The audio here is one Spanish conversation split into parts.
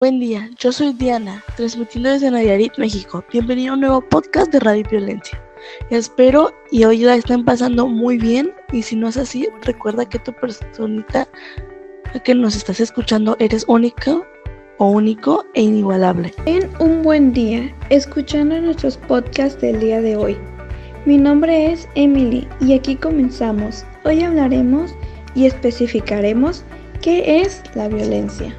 Buen día, yo soy Diana, transmitiendo desde Nayarit, México. Bienvenido a un nuevo podcast de Radio Violencia. Espero y hoy la estén pasando muy bien y si no es así, recuerda que tu personita que nos estás escuchando eres única o único e inigualable. En un buen día, escuchando nuestros podcasts del día de hoy. Mi nombre es Emily y aquí comenzamos. Hoy hablaremos y especificaremos qué es la violencia.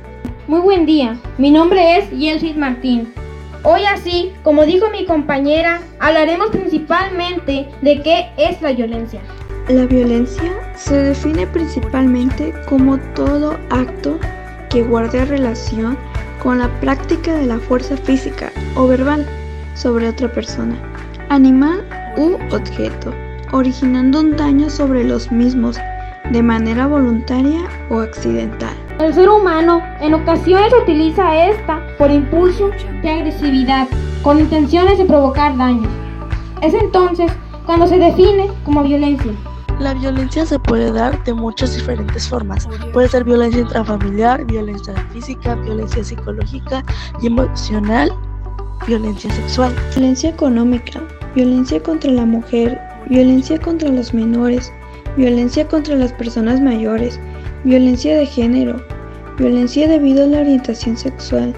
Muy buen día, mi nombre es Yelsis Martín. Hoy así, como dijo mi compañera, hablaremos principalmente de qué es la violencia. La violencia se define principalmente como todo acto que guarde relación con la práctica de la fuerza física o verbal sobre otra persona, animal u objeto, originando un daño sobre los mismos de manera voluntaria o accidental. El ser humano en ocasiones utiliza esta por impulso de agresividad, con intenciones de provocar daños. Es entonces cuando se define como violencia. La violencia se puede dar de muchas diferentes formas. Puede ser violencia intrafamiliar, violencia física, violencia psicológica y emocional, violencia sexual. Violencia económica, violencia contra la mujer, violencia contra los menores, violencia contra las personas mayores, violencia de género, violencia debido a la orientación sexual,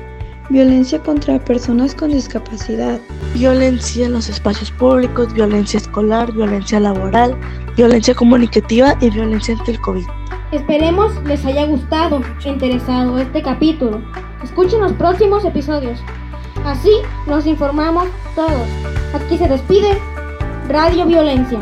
violencia contra personas con discapacidad, violencia en los espacios públicos, violencia escolar, violencia laboral, violencia comunicativa y violencia ante el COVID. Esperemos les haya gustado e interesado este capítulo. Escuchen los próximos episodios. Así nos informamos todos. Aquí se despide Radio Violencia.